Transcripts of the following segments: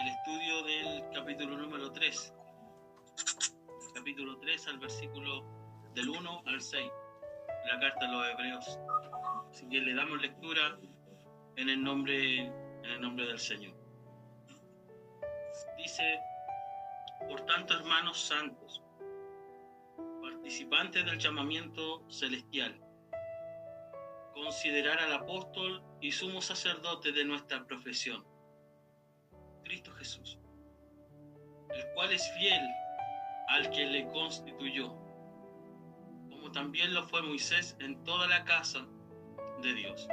el estudio del capítulo número 3. Capítulo 3 al versículo del 1 al 6. La carta a los hebreos. Así que le damos lectura en el nombre, en el nombre del Señor. Dice, por tanto, hermanos santos, participantes del llamamiento celestial, considerar al apóstol y sumo sacerdote de nuestra profesión, Cristo Jesús, el cual es fiel al que le constituyó, como también lo fue Moisés en toda la casa de Dios.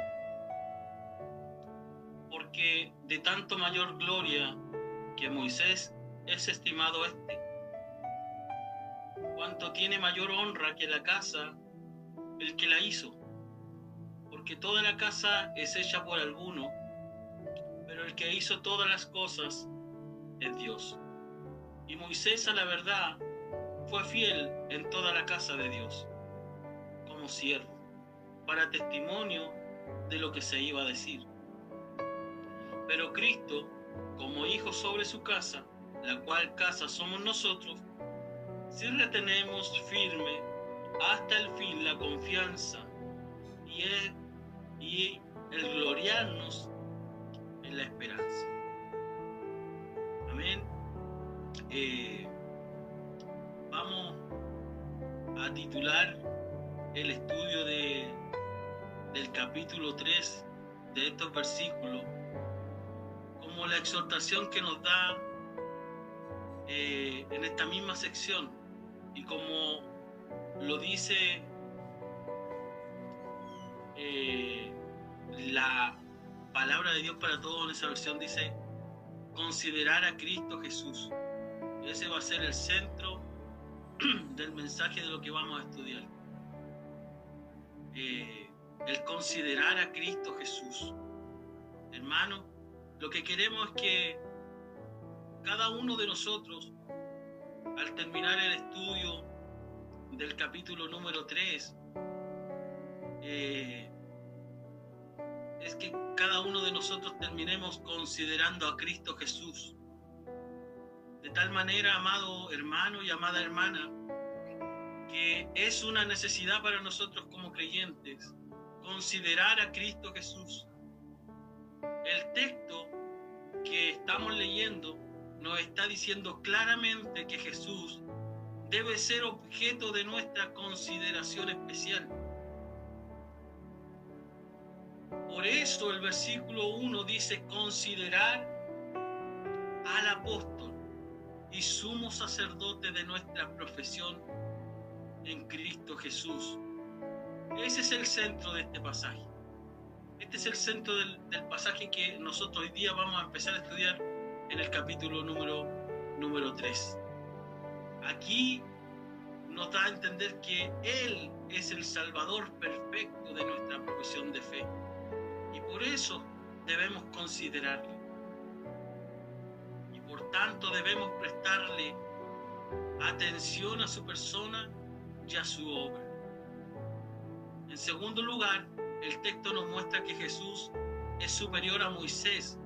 Porque de tanto mayor gloria que Moisés es estimado este, cuanto tiene mayor honra que la casa el que la hizo, porque toda la casa es hecha por alguno, el que hizo todas las cosas es Dios. Y Moisés a la verdad fue fiel en toda la casa de Dios, como siervo, para testimonio de lo que se iba a decir. Pero Cristo, como hijo sobre su casa, la cual casa somos nosotros, si retenemos firme hasta el fin la confianza y el, y el gloriarnos la esperanza. Amén. Eh, vamos a titular el estudio de, del capítulo 3 de estos versículos como la exhortación que nos da eh, en esta misma sección y como lo dice eh, la palabra de Dios para todos en esa versión, dice considerar a Cristo Jesús. Ese va a ser el centro del mensaje de lo que vamos a estudiar. Eh, el considerar a Cristo Jesús. Hermano, lo que queremos es que cada uno de nosotros, al terminar el estudio del capítulo número 3, eh, es que cada uno de nosotros terminemos considerando a Cristo Jesús. De tal manera, amado hermano y amada hermana, que es una necesidad para nosotros como creyentes considerar a Cristo Jesús. El texto que estamos leyendo nos está diciendo claramente que Jesús debe ser objeto de nuestra consideración especial. Por eso el versículo 1 dice considerar al apóstol y sumo sacerdote de nuestra profesión en Cristo Jesús. Ese es el centro de este pasaje. Este es el centro del, pasaje que nosotros hoy día vamos a empezar a estudiar en el capítulo número, número 3. Aquí nos da a entender que Él es el Salvador perfecto de nuestra profesión de fe. Y por eso debemos considerarlo. Y por tanto debemos prestarle atención a su persona y a su obra. En segundo lugar, el texto nos muestra que Jesús es superior a Moisés.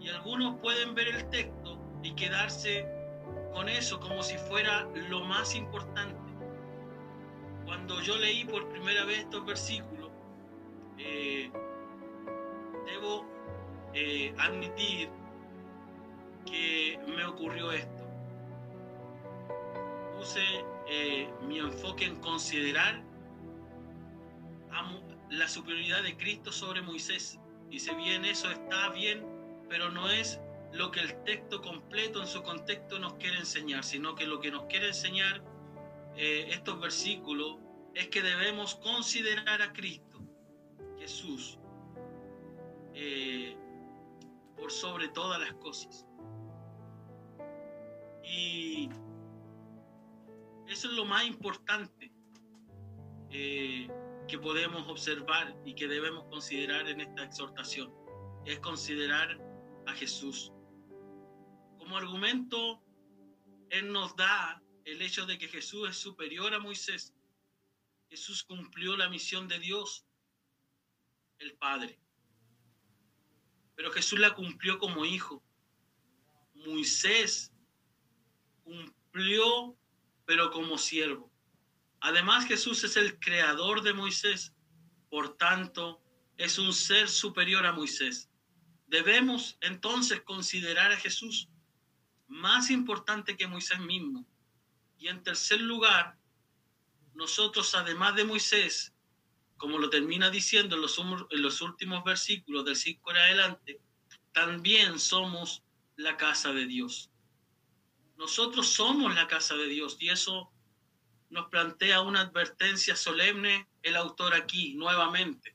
Y algunos pueden ver el texto y quedarse con eso como si fuera lo más importante. Cuando yo leí por primera vez estos versículos, eh, debo eh, admitir que me ocurrió esto. Puse eh, mi enfoque en considerar la superioridad de Cristo sobre Moisés. Y si bien eso está bien, pero no es lo que el texto completo en su contexto nos quiere enseñar, sino que lo que nos quiere enseñar eh, estos versículos es que debemos considerar a Cristo, Jesús, eh, por sobre todas las cosas. Y eso es lo más importante. Eh, que podemos observar y que debemos considerar en esta exhortación es considerar a Jesús. Como argumento, Él nos da el hecho de que Jesús es superior a Moisés. Jesús cumplió la misión de Dios, el Padre. Pero Jesús la cumplió como hijo. Moisés cumplió, pero como siervo. Además, Jesús es el creador de Moisés, por tanto, es un ser superior a Moisés. Debemos entonces considerar a Jesús más importante que Moisés mismo. Y en tercer lugar, nosotros, además de Moisés, como lo termina diciendo en los, últimos versículos del 5 en adelante, también somos la casa de Dios. Nosotros somos la casa de Dios y eso nos plantea una advertencia solemne el autor aquí, nuevamente.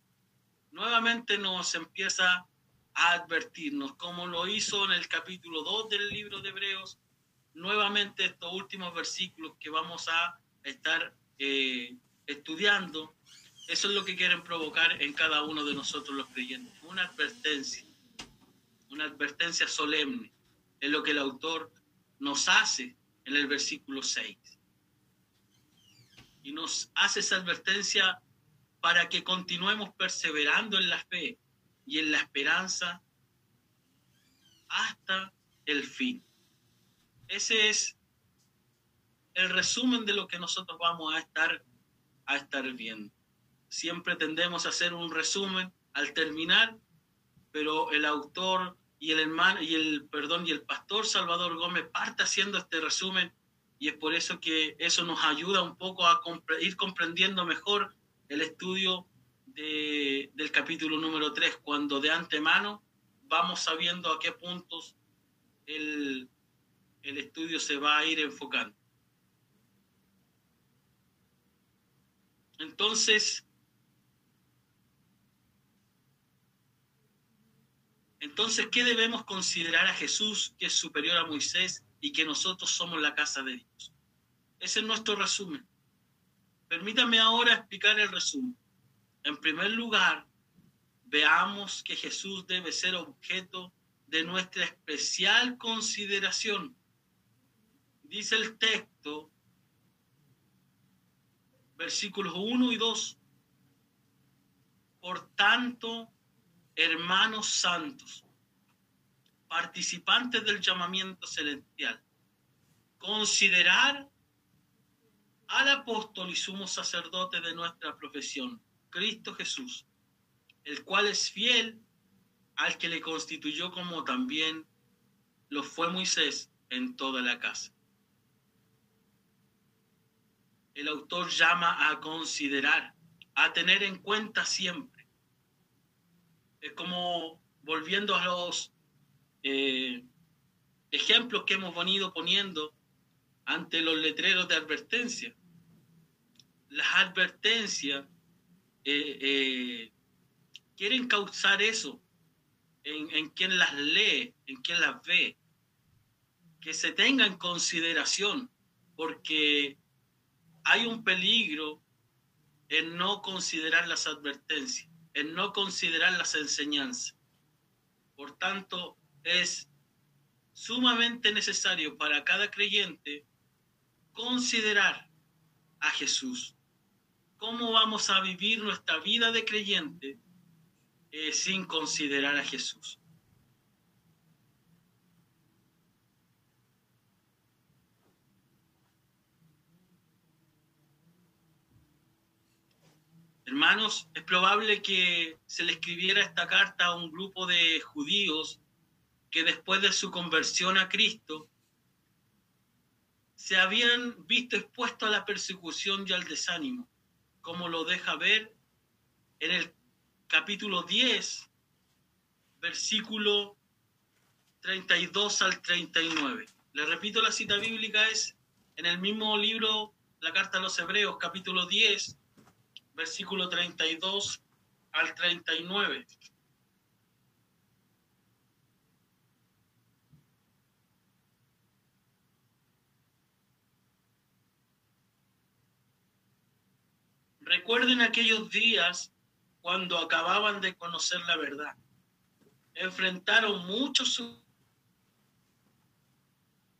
Nuevamente nos empieza a advertirnos, como lo hizo en el capítulo 2 del libro de Hebreos, nuevamente estos últimos versículos que vamos a estar eh, estudiando, eso es lo que quieren provocar en cada uno de nosotros los creyentes, una advertencia, una advertencia solemne, es lo que el autor nos hace en el versículo 6. Y nos hace esa advertencia para que continuemos perseverando en la fe y en la esperanza hasta el fin. Ese es el resumen de lo que nosotros vamos a estar, a estar viendo. Siempre tendemos a hacer un resumen al terminar, pero el autor y el hermano y el perdón y el pastor Salvador Gómez parte haciendo este resumen y es por eso que eso nos ayuda un poco a ir comprendiendo mejor el estudio del capítulo número 3, cuando de antemano vamos sabiendo a qué puntos el, el estudio se va a ir enfocando. Entonces, entonces, ¿qué debemos considerar a Jesús que es superior a Moisés y que nosotros somos la casa de Dios? Ese es nuestro resumen. Permítame ahora explicar el resumen. En primer lugar, veamos que Jesús debe ser objeto de nuestra especial consideración. Dice el texto, versículos 1 y 2, por tanto, hermanos santos, participantes del llamamiento celestial, considerar al apóstol y sumo sacerdote de nuestra profesión, Cristo Jesús, el cual es fiel al que le constituyó como también lo fue Moisés en toda la casa. El autor llama a considerar, a tener en cuenta siempre. Es como volviendo a los eh, ejemplos que hemos venido poniendo ante los letreros de advertencia. Las advertencias eh, eh, quieren causar eso en, en, quien las lee, en quien las ve, que se tenga en consideración, porque hay un peligro en no considerar las advertencias, en no considerar las enseñanzas. Por tanto, es sumamente necesario para cada creyente considerar a Jesús ¿Cómo vamos a vivir nuestra vida de creyente eh, sin considerar a Jesús? Hermanos, es probable que se le escribiera esta carta a un grupo de judíos que después de su conversión a Cristo se habían visto expuestos a la persecución y al desánimo como lo deja ver en el capítulo 10, versículo 32 al 39. Le repito, la cita bíblica es en el mismo libro, la carta a los Hebreos, capítulo 10, versículo 32 al 39. Recuerden aquellos días cuando acababan de conocer la verdad. Enfrentaron muchos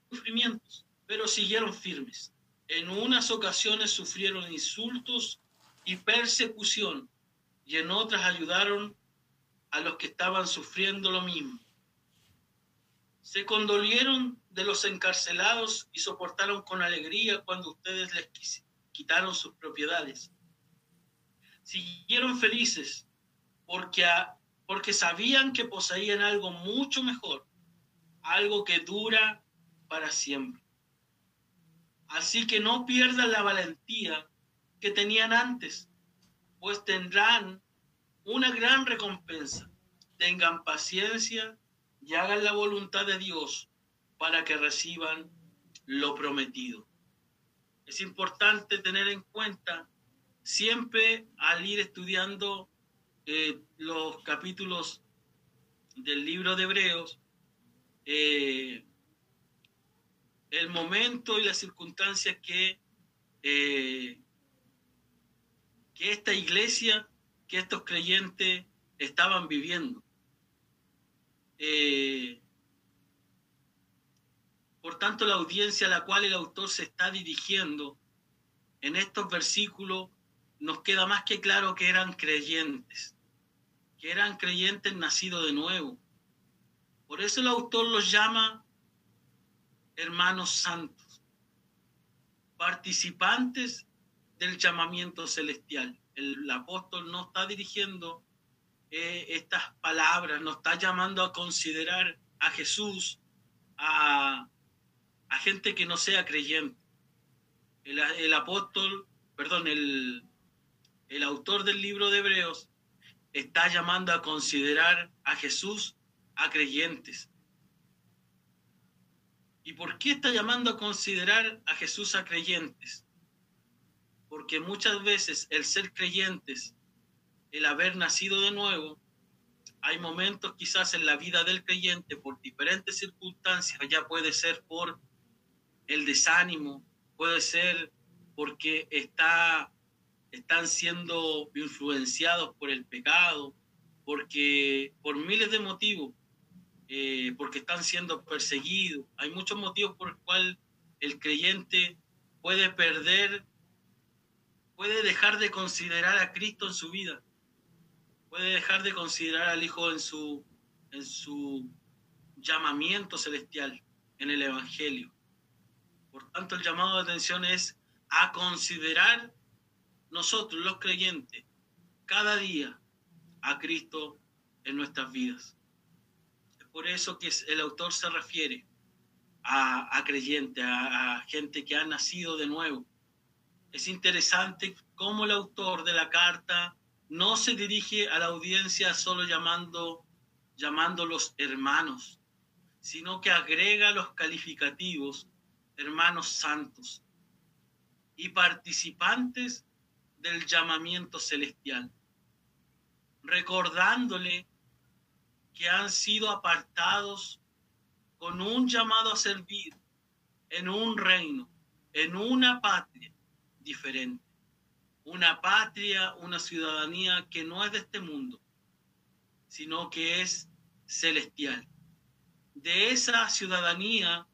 sufrimientos, pero siguieron firmes. En unas ocasiones sufrieron insultos y persecución y en otras ayudaron a los que estaban sufriendo lo mismo. Se condolieron de los encarcelados y soportaron con alegría cuando ustedes les quitaron sus propiedades. Siguieron felices porque, porque sabían que poseían algo mucho mejor, algo que dura para siempre. Así que no pierdan la valentía que tenían antes, pues tendrán una gran recompensa. Tengan paciencia y hagan la voluntad de Dios para que reciban lo prometido. Es importante tener en cuenta siempre al ir estudiando eh, los capítulos del libro de Hebreos, eh, el momento y las circunstancias que, eh, que esta iglesia, que estos creyentes estaban viviendo. Eh, por tanto, la audiencia a la cual el autor se está dirigiendo en estos versículos nos queda más que claro que eran creyentes, que eran creyentes nacidos de nuevo. Por eso el autor los llama hermanos santos, participantes del llamamiento celestial. El, apóstol no está dirigiendo eh, estas palabras, no está llamando a considerar a Jesús a, gente que no sea creyente. El, apóstol, perdón, el, el autor del libro de Hebreos está llamando a considerar a Jesús a creyentes, ¿Y por qué está llamando a considerar a Jesús a creyentes? Porque muchas veces el ser creyentes, el haber nacido de nuevo, hay momentos quizás en la vida del creyente por diferentes circunstancias, ya puede ser por el desánimo, puede ser porque está, están siendo influenciados por el pecado, porque por miles de motivos eh, porque están siendo perseguidos. Hay muchos motivos por los cuales el creyente puede perder, puede dejar de considerar a Cristo en su vida, puede dejar de considerar al Hijo en su, en su llamamiento celestial, en el Evangelio. Por tanto, el llamado de atención es a considerar nosotros, los creyentes, cada día a Cristo en nuestras vidas por eso que el autor se refiere a, creyentes, a, gente que ha nacido de nuevo. Es interesante cómo el autor de la carta no se dirige a la audiencia solo llamando, llamándolos hermanos, sino que agrega los calificativos hermanos santos y participantes del llamamiento celestial, recordándole que han sido apartados con un llamado a servir en un reino, en una patria diferente. Una patria, una ciudadanía que no es de este mundo, sino que es celestial. De esa ciudadanía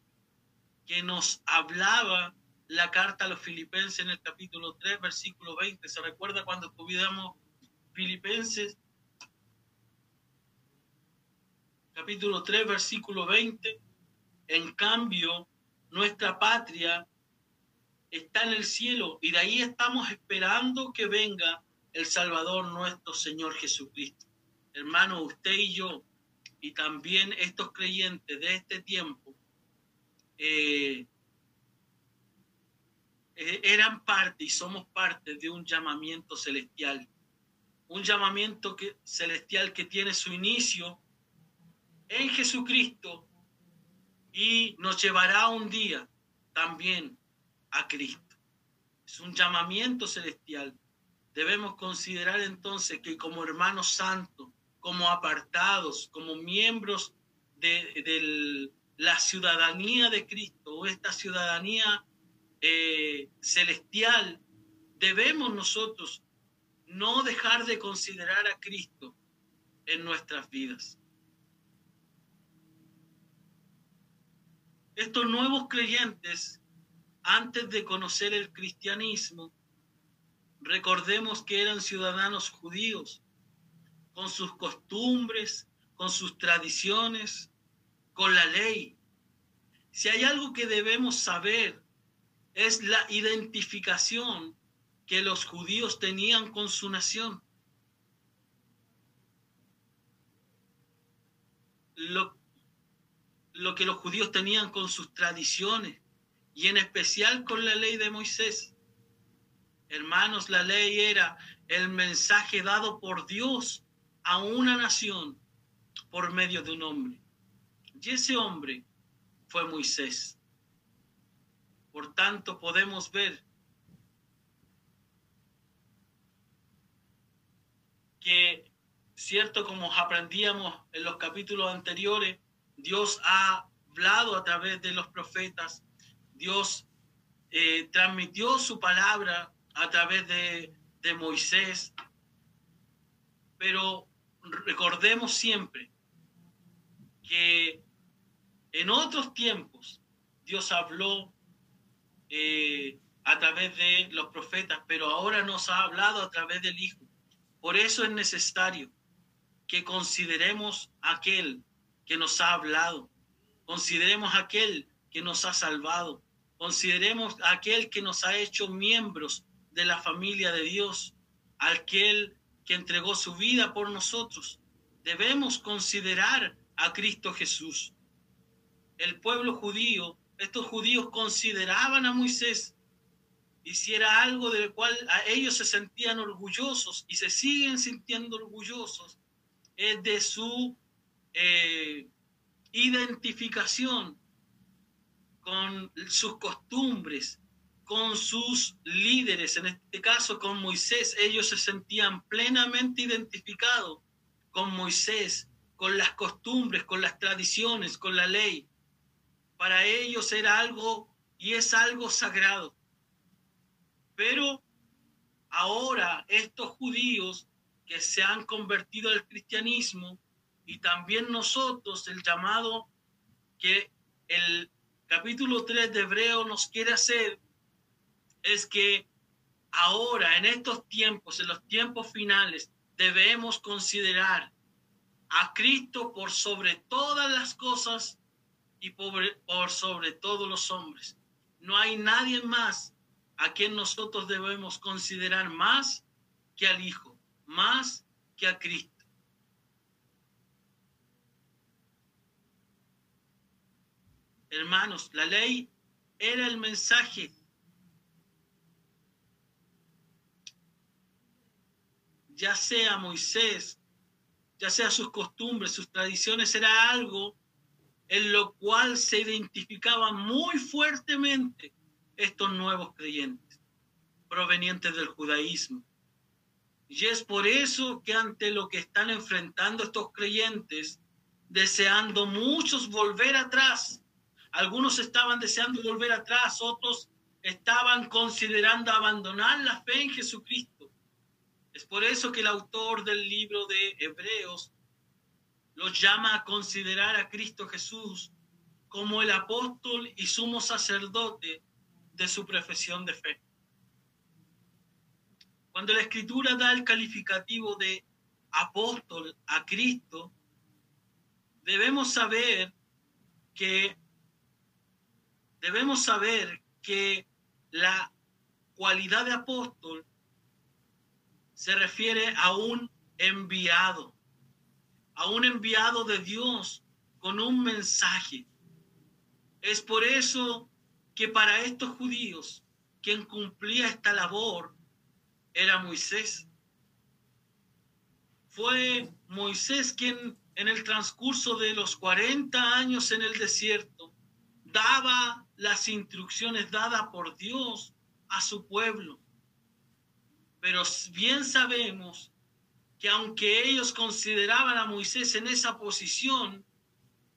que nos hablaba la carta a los filipenses en el capítulo 3, versículo 20. ¿Se recuerda cuando estudiamos Filipenses capítulo 3, versículo 20. En cambio, nuestra patria está en el cielo y de ahí estamos esperando que venga el Salvador nuestro Señor Jesucristo. Hermano, usted y yo, y también estos creyentes de este tiempo, eh, eh, eran parte y somos parte de un llamamiento celestial. Un llamamiento que, celestial que tiene su inicio en Jesucristo y nos llevará un día también a Cristo. Es un llamamiento celestial. Debemos considerar entonces que como hermanos santos, como apartados, como miembros de, la ciudadanía de Cristo o esta ciudadanía eh, celestial, debemos nosotros no dejar de considerar a Cristo en nuestras vidas. Estos nuevos creyentes, antes de conocer el cristianismo, recordemos que eran ciudadanos judíos, con sus costumbres, con sus tradiciones, con la ley. Si hay algo que debemos saber es la identificación que los judíos tenían con su nación. Lo, lo que los judíos tenían con sus tradiciones y en especial con la ley de Moisés. Hermanos, la ley era el mensaje dado por Dios a una nación por medio de un hombre. Y ese hombre fue Moisés. Por tanto, podemos ver que, cierto, como aprendíamos en los capítulos anteriores, Dios ha hablado a través de los profetas, Dios eh, transmitió su palabra a través de, Moisés, pero recordemos siempre que en otros tiempos Dios habló eh, a través de los profetas, pero ahora nos ha hablado a través del Hijo. Por eso es necesario que consideremos aquel que nos ha hablado, consideremos aquel que nos ha salvado, consideremos aquel que nos ha hecho miembros de la familia de Dios, aquel que entregó su vida por nosotros. Debemos considerar a Cristo Jesús. El pueblo judío, estos judíos consideraban a Moisés y si era algo del cual a ellos se sentían orgullosos y se siguen sintiendo orgullosos, es de su eh, identificación con sus costumbres, con sus líderes, en este caso con Moisés, ellos se sentían plenamente identificados con Moisés, con las costumbres, con las tradiciones, con la ley. Para ellos era algo y es algo sagrado. Pero ahora estos judíos que se han convertido al cristianismo y también nosotros, el llamado que el capítulo 3 de Hebreo nos quiere hacer es que ahora, en estos tiempos, en los tiempos finales, debemos considerar a Cristo por sobre todas las cosas y por, por sobre todos los hombres. No hay nadie más a quien nosotros debemos considerar más que al Hijo, más que a Cristo. Hermanos, la ley era el mensaje ya sea Moisés, ya sea sus costumbres, sus tradiciones, era algo en lo cual se identificaban muy fuertemente estos nuevos creyentes provenientes del judaísmo. Y es por eso que ante lo que están enfrentando estos creyentes, deseando muchos volver atrás, algunos estaban deseando volver atrás, otros estaban considerando abandonar la fe en Jesucristo. Es por eso que el autor del libro de Hebreos los llama a considerar a Cristo Jesús como el apóstol y sumo sacerdote de su profesión de fe. Cuando la escritura da el calificativo de apóstol a Cristo, debemos saber que debemos saber que la cualidad de apóstol se refiere a un enviado, a un enviado de Dios con un mensaje. Es por eso que para estos judíos quien cumplía esta labor era Moisés. Fue Moisés quien en el transcurso de los 40 años en el desierto daba las instrucciones dadas por Dios a su pueblo. Pero bien sabemos que aunque ellos consideraban a Moisés en esa posición,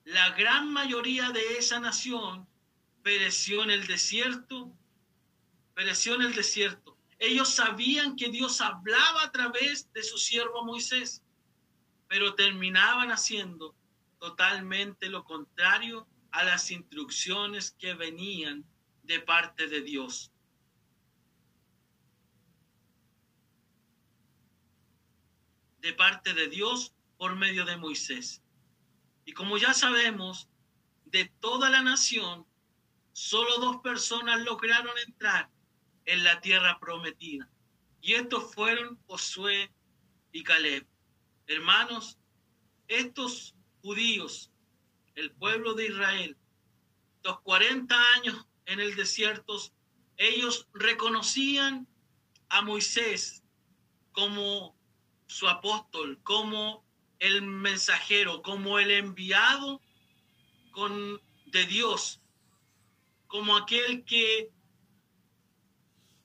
la gran mayoría de esa nación pereció en el desierto, pereció en el desierto. Ellos sabían que Dios hablaba a través de su siervo Moisés, pero terminaban haciendo totalmente lo contrario a las instrucciones que venían de parte de Dios. de parte de Dios por medio de Moisés. Y como ya sabemos, de toda la nación, solo dos personas lograron entrar en la tierra prometida. Y estos fueron Josué y Caleb. Hermanos, estos judíos, el pueblo de Israel, los 40 años en el desierto, ellos reconocían a Moisés como su apóstol, como el mensajero, como el enviado con, de Dios, como aquel que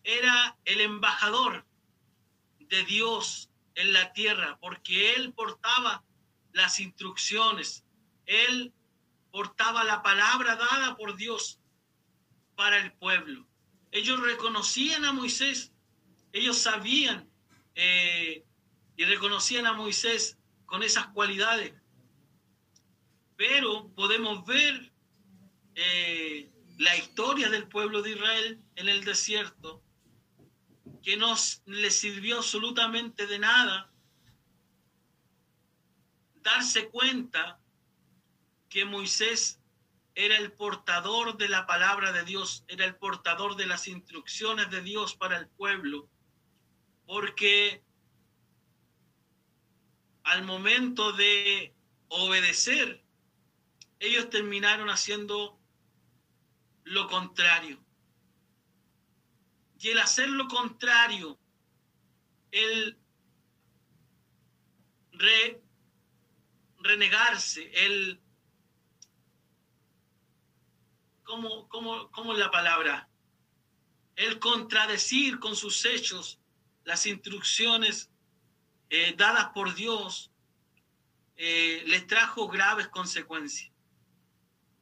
era el embajador de Dios en la tierra, porque él portaba las instrucciones, él portaba la palabra dada por Dios para el pueblo. Ellos reconocían a Moisés, ellos sabían eh, y reconocían a Moisés con esas cualidades. Pero podemos ver eh, la historia del pueblo de Israel en el desierto, que no le sirvió absolutamente de nada darse cuenta que Moisés era el portador de la palabra de Dios, era el portador de las instrucciones de Dios para el pueblo, porque al momento de obedecer, ellos terminaron haciendo lo contrario. Y el hacer lo contrario, el renegarse, el... ¿Cómo, cómo, cómo es la palabra? El contradecir con sus hechos las instrucciones eh, dadas por Dios eh, les trajo graves consecuencias.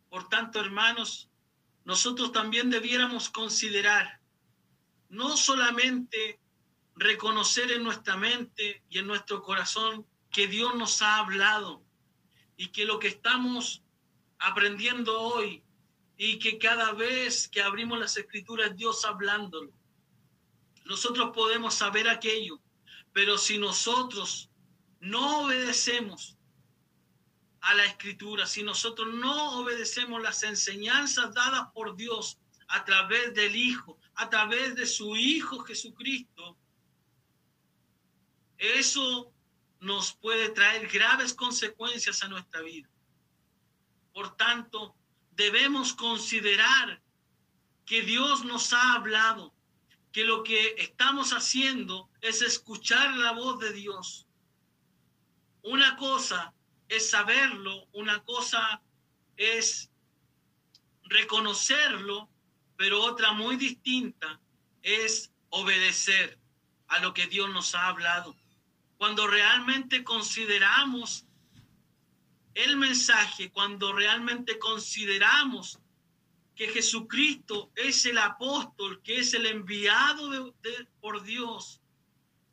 Por tanto, hermanos, nosotros también debiéramos considerar no solamente reconocer en nuestra mente y en nuestro corazón que Dios nos ha hablado y que lo que estamos aprendiendo hoy y que cada vez que abrimos las escrituras Dios hablándolo, nosotros podemos saber aquello pero si nosotros no obedecemos a la escritura, si nosotros no obedecemos las enseñanzas dadas por Dios a través del Hijo, a través de su Hijo Jesucristo, eso nos puede traer graves consecuencias a nuestra vida. Por tanto, debemos considerar que Dios nos ha hablado, que lo que estamos haciendo es escuchar la voz de Dios. Una cosa es saberlo, una cosa es reconocerlo, pero otra muy distinta es obedecer a lo que Dios nos ha hablado. Cuando realmente consideramos el mensaje, cuando realmente consideramos que Jesucristo es el apóstol, que es el enviado por Dios,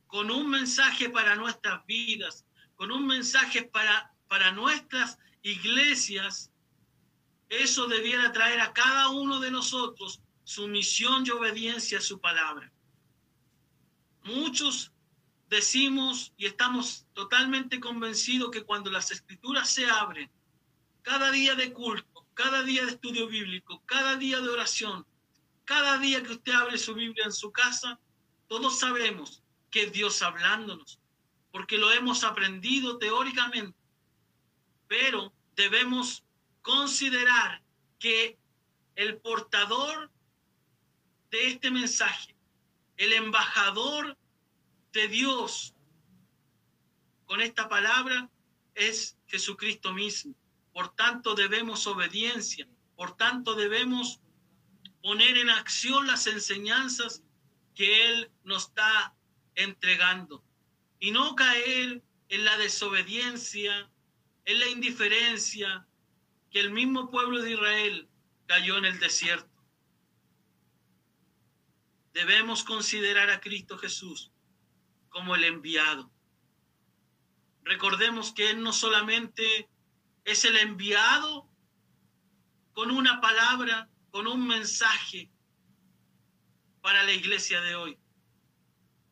con un mensaje para nuestras vidas, con un mensaje para, para nuestras iglesias, eso debiera traer a cada uno de nosotros sumisión y obediencia a su palabra. Muchos decimos y estamos totalmente convencidos que cuando las escrituras se abren, cada día de culto, cada día de estudio bíblico, cada día de oración, cada día que usted abre su Biblia en su casa, todos sabemos que Dios hablándonos, porque lo hemos aprendido teóricamente, pero debemos considerar que el portador de este mensaje, el embajador de Dios con esta palabra es Jesucristo mismo. Por tanto, debemos obediencia. Por tanto, debemos poner en acción las enseñanzas que Él nos da entregando y no caer en la desobediencia, en la indiferencia que el mismo pueblo de Israel cayó en el desierto. Debemos considerar a Cristo Jesús como el enviado. Recordemos que Él no solamente es el enviado con una palabra, con un mensaje para la iglesia de hoy,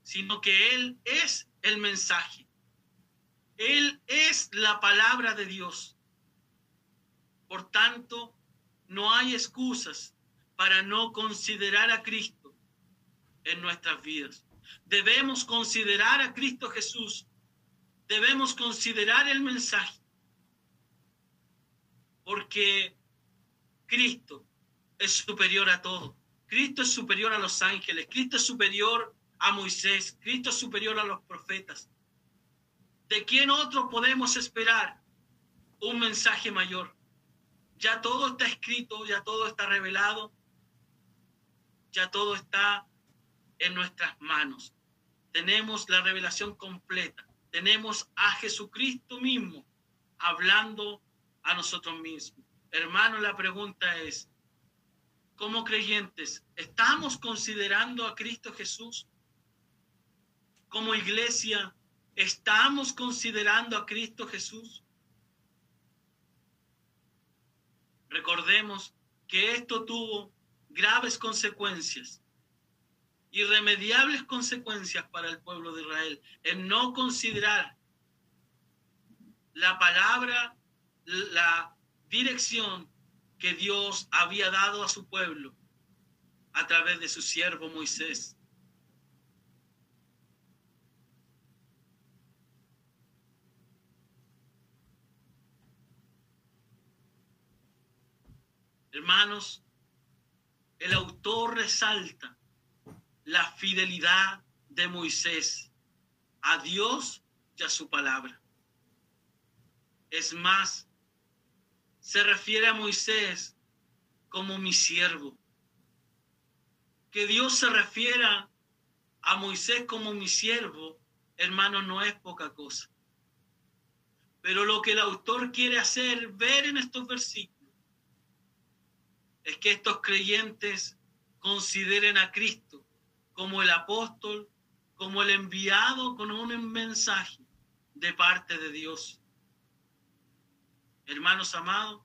sino que Él es el mensaje. Él es la palabra de Dios. Por tanto, no hay excusas para no considerar a Cristo en nuestras vidas. Debemos considerar a Cristo Jesús. Debemos considerar el mensaje. Porque Cristo es superior a todo. Cristo es superior a los ángeles. Cristo es superior a Moisés. Cristo es superior a los profetas. ¿De quién otro podemos esperar un mensaje mayor? Ya todo está escrito, ya todo está revelado, ya todo está en nuestras manos. Tenemos la revelación completa. Tenemos a Jesucristo mismo hablando a nosotros mismos. Hermano, la pregunta es, como creyentes, ¿estamos considerando a Cristo Jesús? Como iglesia, ¿estamos considerando a Cristo Jesús? Recordemos que esto tuvo graves consecuencias, irremediables consecuencias para el pueblo de Israel, en no considerar la palabra, la dirección que Dios había dado a su pueblo a través de su siervo Moisés. Hermanos, el autor resalta la fidelidad de Moisés a Dios y a su palabra. Es más, se refiere a Moisés como mi siervo. Que Dios se refiera a Moisés como mi siervo, hermano, no es poca cosa. Pero lo que el autor quiere hacer ver en estos versículos es que estos creyentes consideren a Cristo como el apóstol, como el enviado con un mensaje de parte de Dios. Hermanos amados,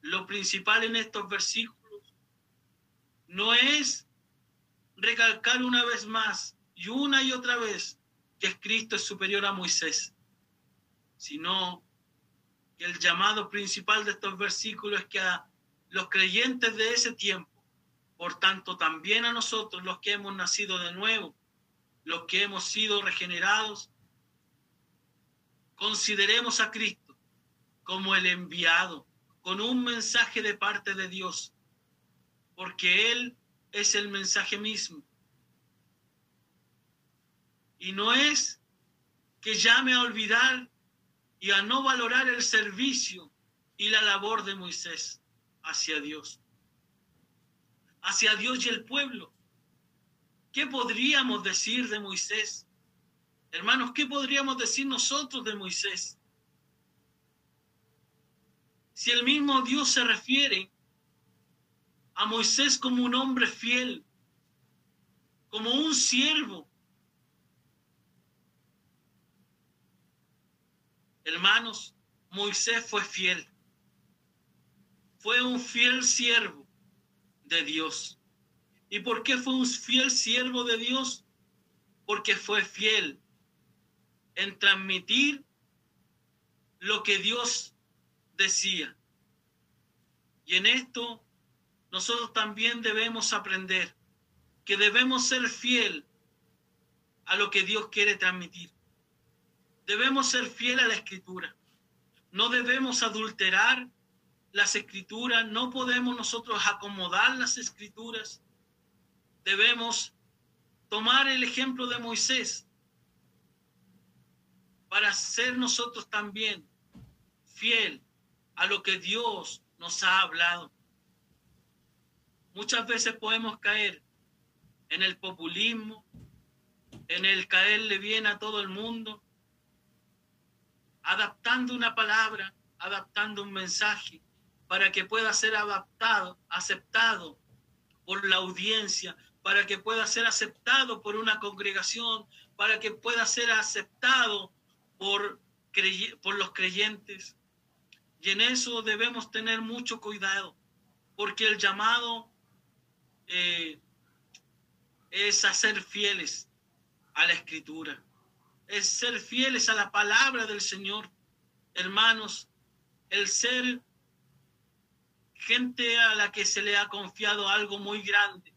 lo principal en estos versículos no es recalcar una vez más y una y otra vez que Cristo es superior a Moisés, sino que el llamado principal de estos versículos es que a los creyentes de ese tiempo, por tanto también a nosotros los que hemos nacido de nuevo, los que hemos sido regenerados, consideremos a Cristo como el enviado, con un mensaje de parte de Dios, porque Él es el mensaje mismo. Y no es que llame a olvidar y a no valorar el servicio y la labor de Moisés hacia Dios, hacia Dios y el pueblo. ¿Qué podríamos decir de Moisés? Hermanos, ¿qué podríamos decir nosotros de Moisés? Si el mismo Dios se refiere a Moisés como un hombre fiel, como un siervo. Hermanos, Moisés fue fiel. Fue un fiel siervo de Dios. ¿Y por qué fue un fiel siervo de Dios? Porque fue fiel en transmitir lo que Dios decía. Y en esto nosotros también debemos aprender que debemos ser fiel a lo que Dios quiere transmitir. Debemos ser fiel a la escritura. No debemos adulterar las escrituras, no podemos nosotros acomodar las escrituras. Debemos tomar el ejemplo de Moisés para ser nosotros también fiel a lo que Dios nos ha hablado. Muchas veces podemos caer en el populismo, en el caerle bien a todo el mundo, adaptando una palabra, adaptando un mensaje para que pueda ser adaptado, aceptado por la audiencia, para que pueda ser aceptado por una congregación, para que pueda ser aceptado por, por los creyentes. Y en eso debemos tener mucho cuidado, porque el llamado eh, es a ser fieles a la escritura, es ser fieles a la palabra del Señor. Hermanos, el ser gente a la que se le ha confiado algo muy grande,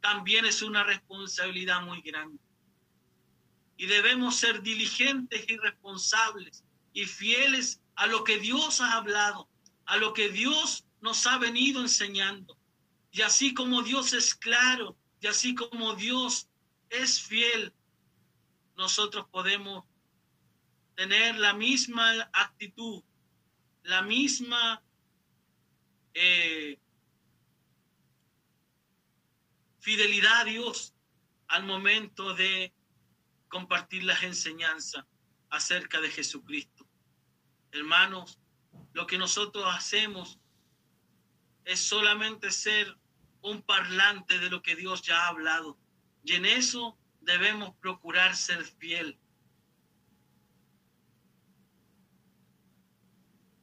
también es una responsabilidad muy grande. Y debemos ser diligentes y responsables y fieles a lo que Dios ha hablado, a lo que Dios nos ha venido enseñando. Y así como Dios es claro, y así como Dios es fiel, nosotros podemos tener la misma actitud, la misma eh, fidelidad a Dios al momento de compartir las enseñanzas acerca de Jesucristo. Hermanos, lo que nosotros hacemos es solamente ser un parlante de lo que Dios ya ha hablado. Y en eso debemos procurar ser fiel.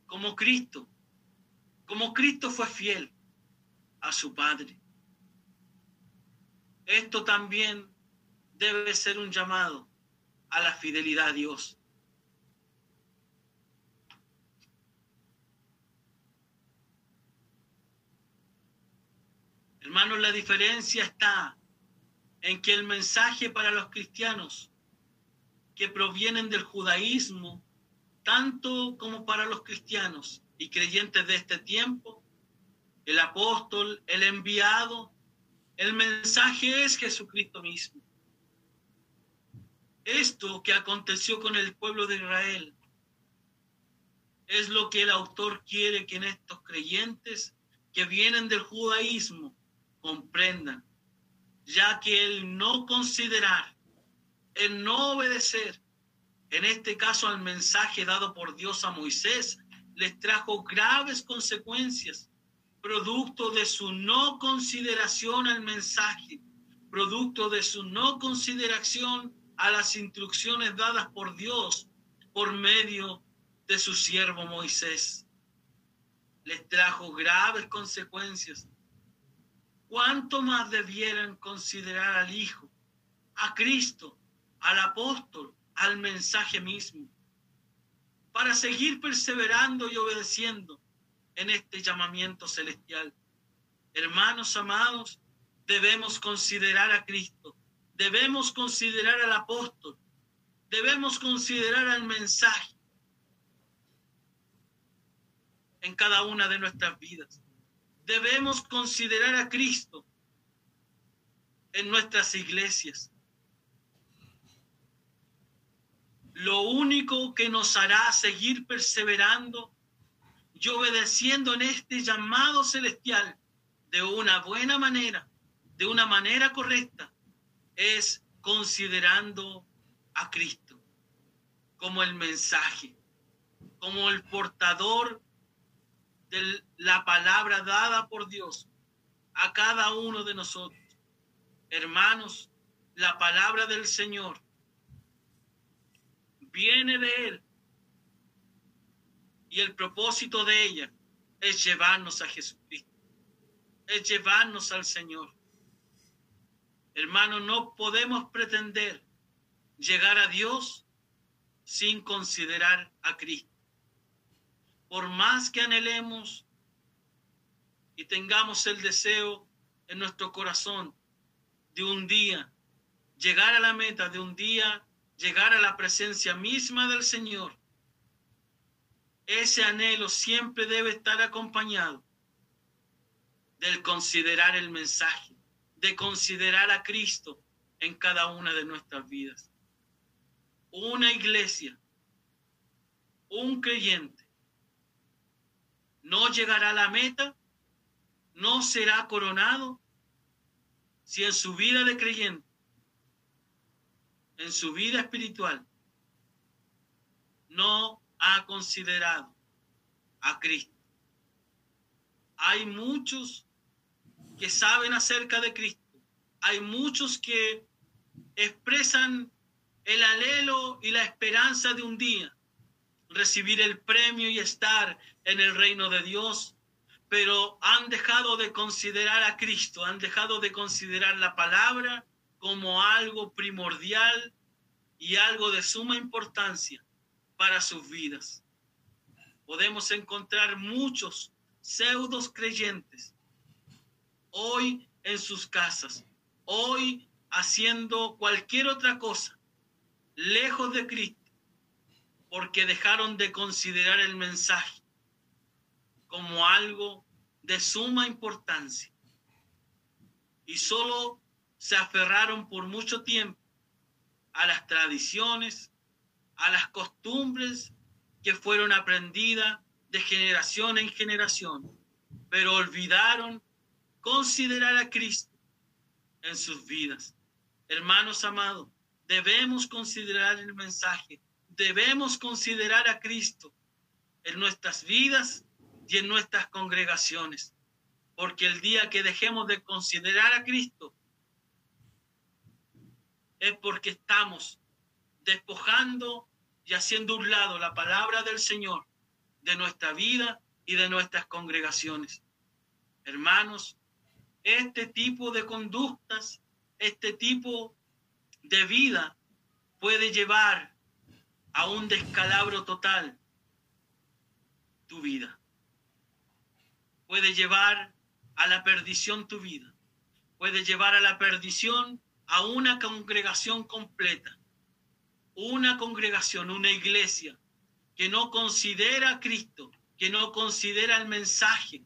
Como Cristo, como Cristo fue fiel a su Padre. Esto también debe ser un llamado a la fidelidad a Dios. Hermanos, la diferencia está en que el mensaje para los cristianos que provienen del judaísmo, tanto como para los cristianos y creyentes de este tiempo, el apóstol, el enviado, el mensaje es Jesucristo mismo. Esto que aconteció con el pueblo de Israel es lo que el autor quiere que en estos creyentes que vienen del judaísmo comprendan, ya que el no considerar, el no obedecer, en este caso al mensaje dado por Dios a Moisés, les trajo graves consecuencias, producto de su no consideración al mensaje, producto de su no consideración a las instrucciones dadas por Dios por medio de su siervo Moisés. Les trajo graves consecuencias ¿cuánto más debieran considerar al Hijo, a Cristo, al apóstol, al mensaje mismo, para seguir perseverando y obedeciendo en este llamamiento celestial? Hermanos amados, debemos considerar a Cristo, debemos considerar al apóstol, debemos considerar al mensaje en cada una de nuestras vidas debemos considerar a Cristo en nuestras iglesias. Lo único que nos hará seguir perseverando y obedeciendo en este llamado celestial de una buena manera, de una manera correcta, es considerando a Cristo como el mensaje, como el portador de la palabra dada por Dios a cada uno de nosotros. Hermanos, la palabra del Señor viene de Él y el propósito de ella es llevarnos a Jesucristo, es llevarnos al Señor. Hermanos, no podemos pretender llegar a Dios sin considerar a Cristo por más que anhelemos y tengamos el deseo en nuestro corazón de un día llegar a la meta, de un día llegar a la presencia misma del Señor, ese anhelo siempre debe estar acompañado del considerar el mensaje, de considerar a Cristo en cada una de nuestras vidas. Una iglesia, un creyente no llegará a la meta, no será coronado si en su vida de creyente, en su vida espiritual, no ha considerado a Cristo. Hay muchos que saben acerca de Cristo. Hay muchos que expresan el alelo y la esperanza de un día recibir el premio y estar en el reino de Dios, pero han dejado de considerar a Cristo, han dejado de considerar la palabra como algo primordial y algo de suma importancia para sus vidas. podemos encontrar muchos pseudos creyentes hoy en sus casas, hoy haciendo cualquier otra cosa, lejos de Cristo, porque dejaron de considerar el mensaje como algo de suma importancia y solo se aferraron por mucho tiempo a las tradiciones, a las costumbres que fueron aprendidas de generación en generación, pero olvidaron considerar a Cristo en sus vidas. Hermanos amados, debemos considerar el mensaje, debemos considerar a Cristo en nuestras vidas y en nuestras congregaciones, porque el día que dejemos de considerar a Cristo es porque estamos despojando y haciendo un lado la palabra del Señor de nuestra vida y de nuestras congregaciones. Hermanos, este tipo de conductas, este tipo de vida puede llevar a un descalabro total tu vida. Puede llevar a la perdición tu vida. Puede llevar a la perdición a una congregación completa una congregación, una iglesia que no considera a Cristo, que no considera el mensaje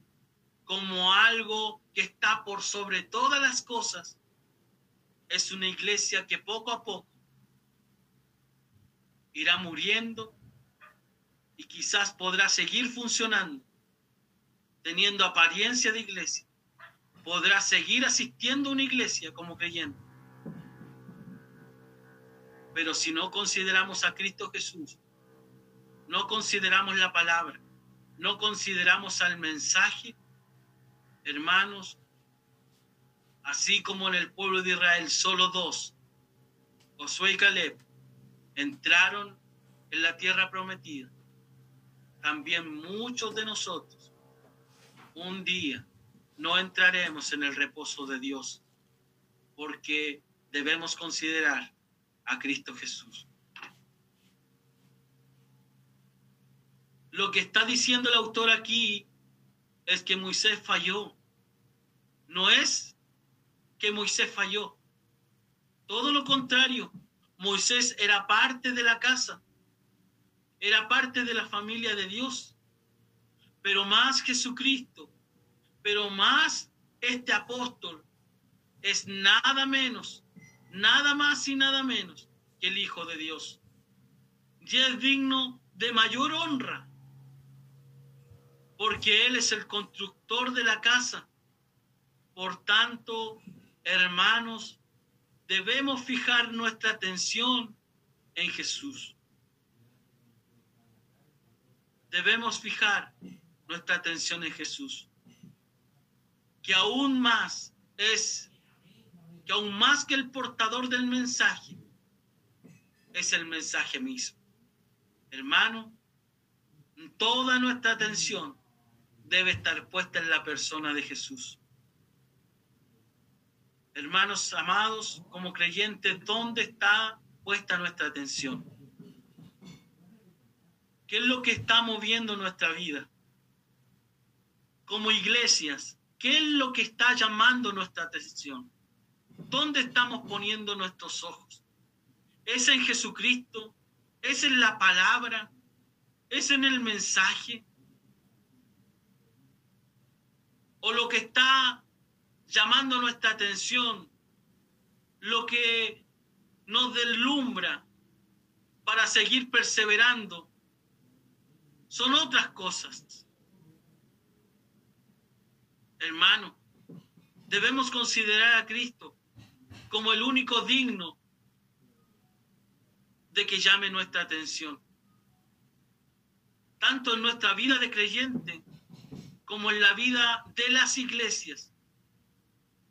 como algo que está por sobre todas las cosas, es una iglesia que poco a poco irá muriendo y quizás podrá seguir funcionando, teniendo apariencia de iglesia, podrá seguir asistiendo a una iglesia como creyente, pero si no consideramos a Cristo Jesús, no consideramos la palabra, no consideramos al mensaje, hermanos, así como en el pueblo de Israel solo dos, Josué y Caleb, entraron en la tierra prometida, también muchos de nosotros un día no entraremos en el reposo de Dios, porque debemos considerar a Cristo Jesús. Lo que está diciendo el autor aquí es que Moisés falló. No es que Moisés falló. Todo lo contrario, Moisés era parte de la casa, era parte de la familia de Dios, pero más Jesucristo, pero más este apóstol es nada menos nada más y nada menos que el Hijo de Dios. Y es digno de mayor honra, porque Él es el constructor de la casa. Por tanto, hermanos, debemos fijar nuestra atención en Jesús. Debemos fijar nuestra atención en Jesús, que aún más es que aún más que el portador del mensaje, es el mensaje mismo. Hermano, toda nuestra atención debe estar puesta en la persona de Jesús. Hermanos amados, como creyentes, ¿dónde está puesta nuestra atención? ¿Qué es lo que está moviendo nuestra vida? Como iglesias, ¿qué es lo que está llamando nuestra atención? ¿Dónde estamos poniendo nuestros ojos? ¿Es en Jesucristo? ¿Es en la palabra? ¿Es en el mensaje? ¿O lo que está llamando nuestra atención, lo que nos deslumbra para seguir perseverando, son otras cosas? Hermano, debemos considerar a Cristo como el único digno de que llame nuestra atención. Tanto en nuestra vida de creyente como en la vida de las iglesias.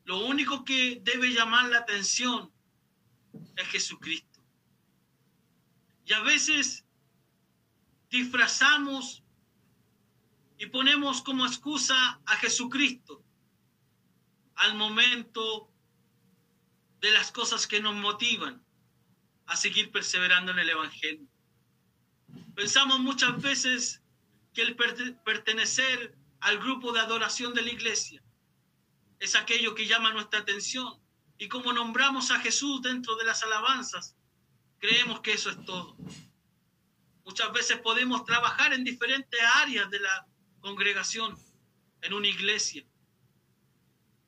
Lo único que debe llamar la atención es Jesucristo. Y a veces disfrazamos y ponemos como excusa a Jesucristo al momento de las cosas que nos motivan a seguir perseverando en el Evangelio. Pensamos muchas veces que el pertenecer al grupo de adoración de la iglesia es aquello que llama nuestra atención. Y como nombramos a Jesús dentro de las alabanzas, creemos que eso es todo. Muchas veces podemos trabajar en diferentes áreas de la congregación, en una iglesia.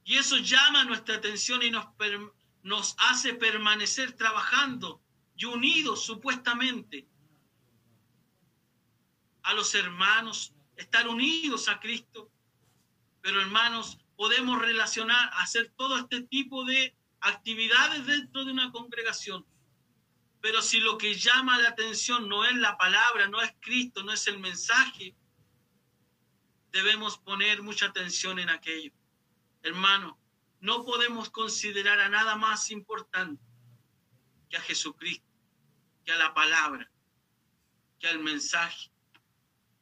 Y eso llama nuestra atención y nos, nos hace permanecer trabajando y unidos supuestamente a los hermanos, estar unidos a Cristo. Pero hermanos, podemos relacionar, hacer todo este tipo de actividades dentro de una congregación. Pero si lo que llama la atención no es la palabra, no es Cristo, no es el mensaje, debemos poner mucha atención en aquello. Hermano, no podemos considerar a nada más importante que a Jesucristo, que a la palabra, que al mensaje.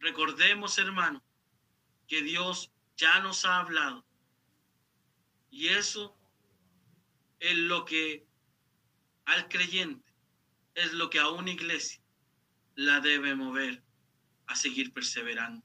Recordemos, hermano, que Dios ya nos ha hablado. Y eso es lo que al creyente, es lo que a una iglesia la debe mover a seguir perseverando.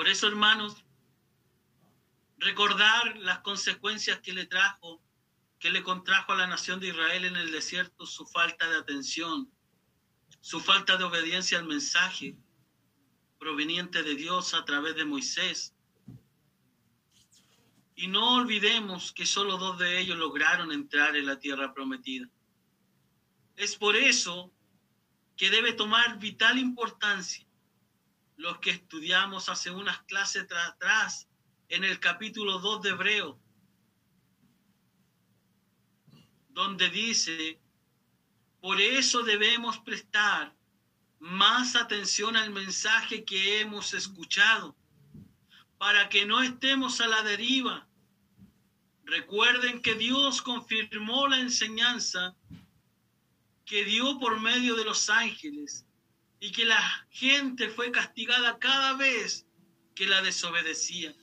Por eso, hermanos, recordar las consecuencias que le trajo, que le contrajo a la nación de Israel en el desierto su falta de atención, su falta de obediencia al mensaje proveniente de Dios a través de Moisés. Y no olvidemos que solo dos de ellos lograron entrar en la tierra prometida. Es por eso que debe tomar vital importancia los que estudiamos hace unas clases atrás en el capítulo 2 de Hebreo, donde dice, por eso debemos prestar más atención al mensaje que hemos escuchado, para que no estemos a la deriva. Recuerden que Dios confirmó la enseñanza que dio por medio de los ángeles y que la gente fue castigada cada vez que la desobedecía.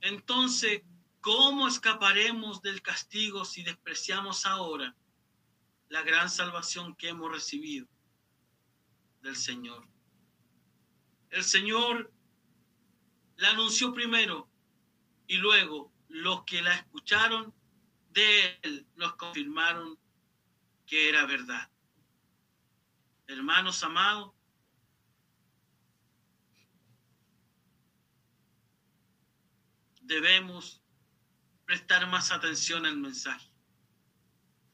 Entonces, ¿cómo escaparemos del castigo si despreciamos ahora la gran salvación que hemos recibido del Señor? El Señor la anunció primero y luego los que la escucharon de Él nos confirmaron que era verdad. Hermanos amados, debemos prestar más atención al mensaje,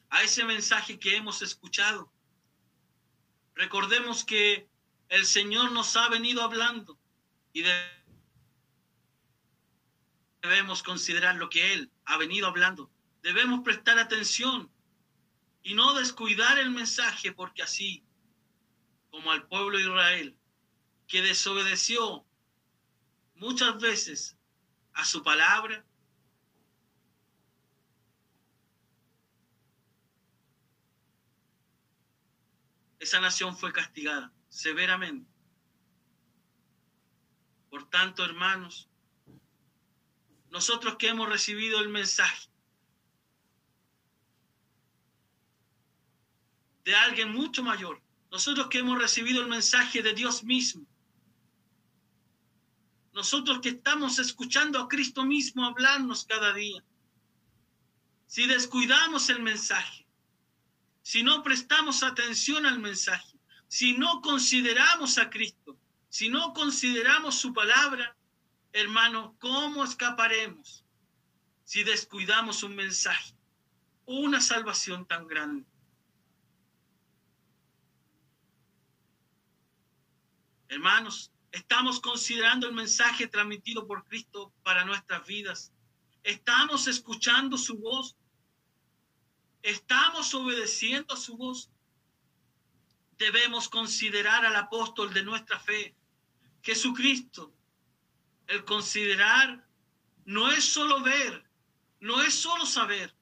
a ese mensaje que hemos escuchado. Recordemos que el Señor nos ha venido hablando y debemos considerar lo que Él ha venido hablando. Debemos prestar atención y no descuidar el mensaje porque así como al pueblo de Israel, que desobedeció muchas veces a su palabra, esa nación fue castigada severamente. Por tanto, hermanos, nosotros que hemos recibido el mensaje de alguien mucho mayor, nosotros que hemos recibido el mensaje de Dios mismo. Nosotros que estamos escuchando a Cristo mismo hablarnos cada día. Si descuidamos el mensaje, si no prestamos atención al mensaje, si no consideramos a Cristo, si no consideramos su palabra, hermano, ¿cómo escaparemos si descuidamos un mensaje, una salvación tan grande? Hermanos, estamos considerando el mensaje transmitido por Cristo para nuestras vidas. Estamos escuchando su voz. Estamos obedeciendo a su voz. Debemos considerar al apóstol de nuestra fe, Jesucristo. El considerar no es solo ver, no es solo saber.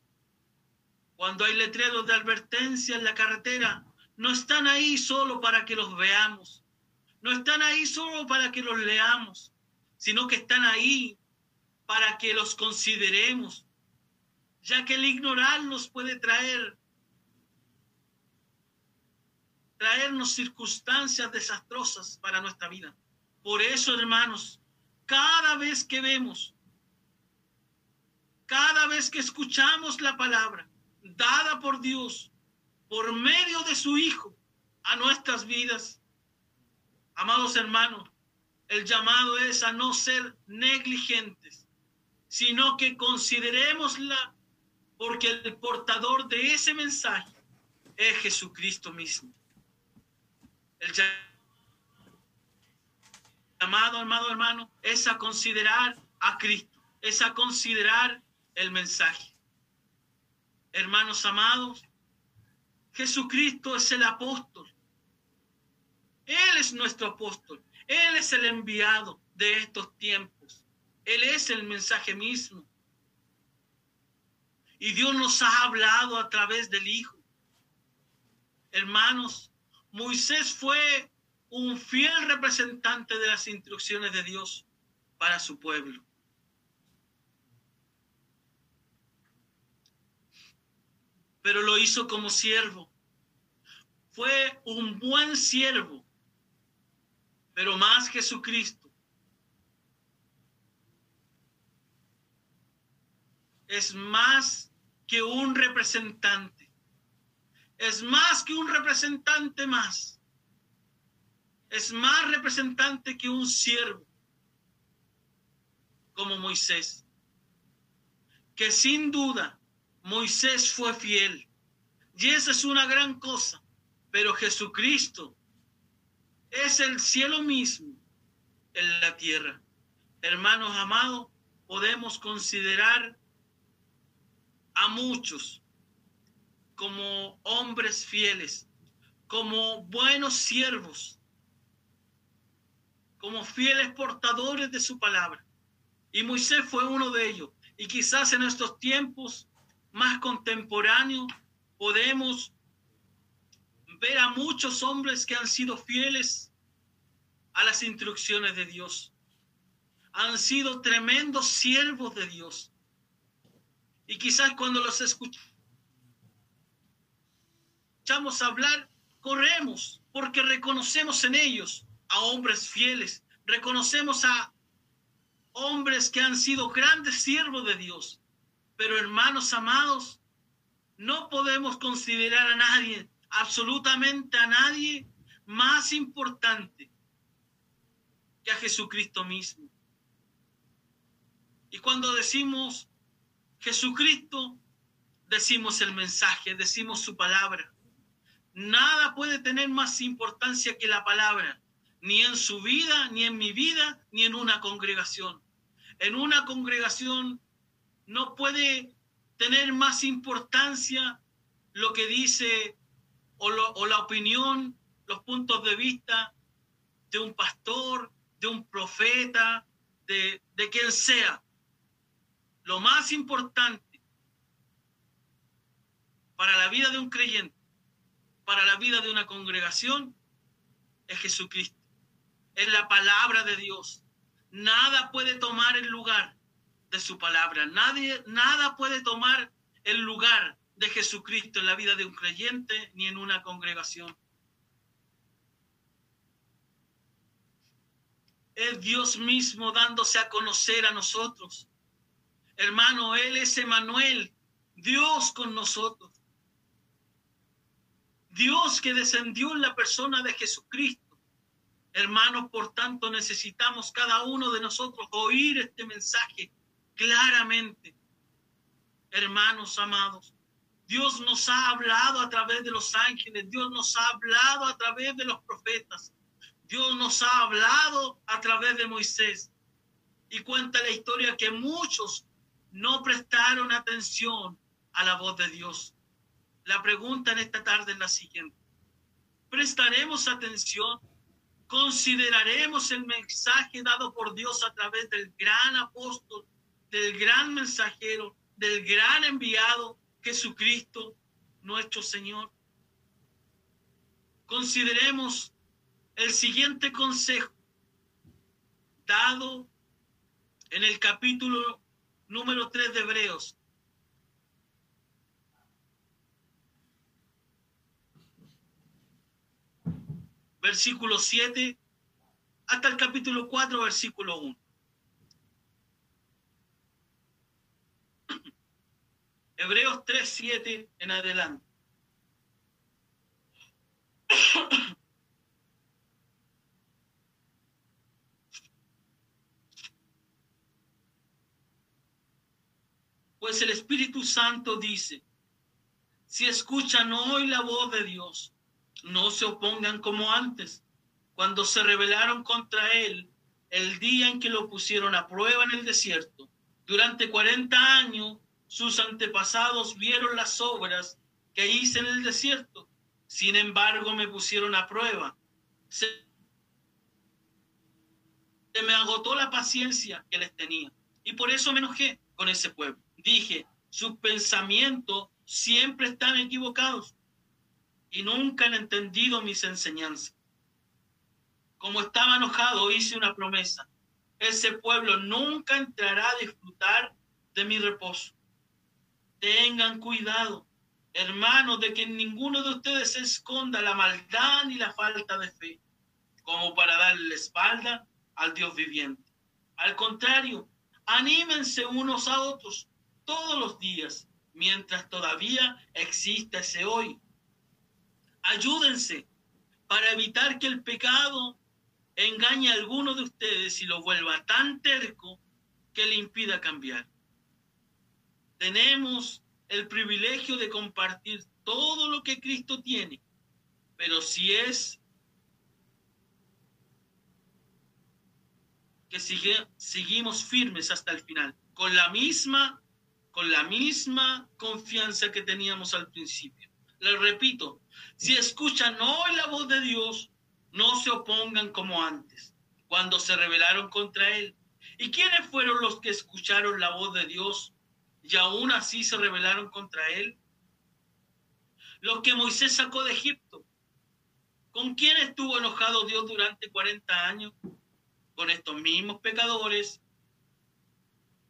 Cuando hay letreros de advertencia en la carretera, no están ahí solo para que los veamos, no están ahí solo para que los leamos, sino que están ahí para que los consideremos, ya que el ignorarlos puede traer traernos circunstancias desastrosas para nuestra vida. Por eso, hermanos, cada vez que vemos, cada vez que escuchamos la palabra dada por Dios, por medio de su Hijo, a nuestras vidas, amados hermanos, el llamado es a no ser negligentes, sino que considerémosla porque el portador de ese mensaje es Jesucristo mismo. El llamado, amado hermano, es a considerar a Cristo, es a considerar el mensaje. Hermanos amados, Jesucristo es el apóstol. Él es nuestro apóstol. Él es el enviado de estos tiempos. Él es el mensaje mismo. Y Dios nos ha hablado a través del Hijo. Hermanos, Moisés fue un fiel representante de las instrucciones de Dios para su pueblo. Pero lo hizo como siervo. Fue un buen siervo, pero más Jesucristo. Es más que un representante es más que un representante más. Es más representante que un siervo, como Moisés. Que sin duda Moisés fue fiel. Y esa es una gran cosa. Pero Jesucristo es el cielo mismo en la tierra. Hermanos amados, podemos considerar a muchos como hombres fieles, como buenos siervos, como fieles portadores de su palabra. Y Moisés fue uno de ellos. Y quizás en estos tiempos más contemporáneos podemos ver a muchos hombres que han sido fieles a las instrucciones de Dios. Han sido tremendos siervos de Dios. Y quizás cuando los escuchamos, hablar, corremos, porque reconocemos en ellos a hombres fieles, reconocemos a hombres que han sido grandes siervos de Dios. Pero hermanos amados, no podemos considerar a nadie, absolutamente a nadie, más importante a Jesucristo mismo. Y cuando decimos Jesucristo, decimos el mensaje, decimos su palabra. Nada puede tener más importancia que la palabra, ni en su vida, ni en mi vida, ni en una congregación. En una congregación no puede tener más importancia lo que dice o, la opinión, los puntos de vista de un pastor, de un profeta, de, de quien sea. Lo más importante para la vida de un creyente para la vida de una congregación es Jesucristo. Es la palabra de Dios. Nada puede tomar el lugar de su palabra. Nadie, nada puede tomar el lugar de Jesucristo en la vida de un creyente ni en una congregación. Es Dios mismo dándose a conocer a nosotros. Hermano, Él es Emanuel, Dios con nosotros. Dios que descendió en la persona de Jesucristo. Hermanos, por tanto, necesitamos cada uno de nosotros oír este mensaje claramente. Hermanos amados, Dios nos ha hablado a través de los ángeles, Dios nos ha hablado a través de los profetas, Dios nos ha hablado a través de Moisés. Y cuenta la historia que muchos no prestaron atención a la voz de Dios. La pregunta en esta tarde es la siguiente. ¿Prestaremos atención? ¿Consideraremos el mensaje dado por Dios a través del gran apóstol, del gran mensajero, del gran enviado Jesucristo, nuestro Señor. Consideremos el siguiente consejo dado en el capítulo número 3 de Hebreos. Versículo 7 hasta el capítulo 4, versículo 1. Hebreos 3, 7 en adelante. Pues el Espíritu Santo dice, si escuchan hoy la voz de Dios, no se opongan como antes, cuando se rebelaron contra Él el día en que lo pusieron a prueba en el desierto. Durante 40 años sus antepasados vieron las obras que hice en el desierto. Sin embargo, me pusieron a prueba. Se, me agotó la paciencia que les tenía. Y por eso me enojé con ese pueblo. Dije, sus pensamientos siempre están equivocados y nunca han entendido mis enseñanzas. Como estaba enojado, hice una promesa. Ese pueblo nunca entrará a disfrutar de mi reposo. Tengan cuidado, hermanos, de que ninguno de ustedes se esconda la maldad ni la falta de fe, como para darle la espalda al Dios viviente. Al contrario, anímense unos a otros todos los días, mientras todavía exista ese hoy. Ayúdense para evitar que el pecado engañe a alguno de ustedes y lo vuelva tan terco que le impida cambiar. Tenemos el privilegio de compartir todo lo que Cristo tiene, pero si es que sigue, seguimos firmes hasta el final, con la misma con la misma confianza que teníamos al principio. Les repito, si escuchan hoy la voz de Dios, no se opongan como antes, cuando se rebelaron contra Él. ¿Y quiénes fueron los que escucharon la voz de Dios y aún así se rebelaron contra Él? Los que Moisés sacó de Egipto. ¿Con quién estuvo enojado Dios durante 40 años? Con estos mismos pecadores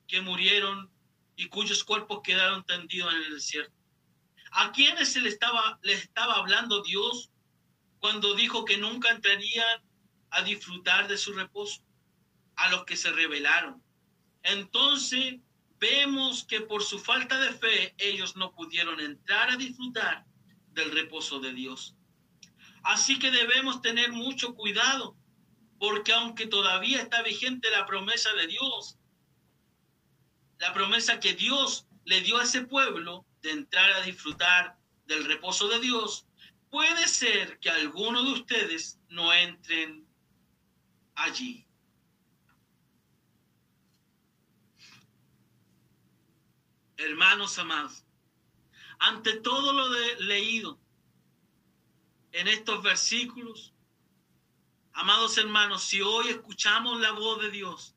que murieron y cuyos cuerpos quedaron tendidos en el desierto. ¿A quiénes se le estaba, le estaba hablando Dios cuando dijo que nunca entrarían a disfrutar de su reposo? A los que se rebelaron. Entonces vemos que por su falta de fe ellos no pudieron entrar a disfrutar del reposo de Dios. Así que debemos tener mucho cuidado, porque aunque todavía está vigente la promesa de Dios, la promesa que Dios le dio a ese pueblo de entrar a disfrutar del reposo de Dios, puede ser que algunos de ustedes no entren allí. Hermanos amados, ante todo lo de, leído en estos versículos, amados hermanos, si hoy escuchamos la voz de Dios,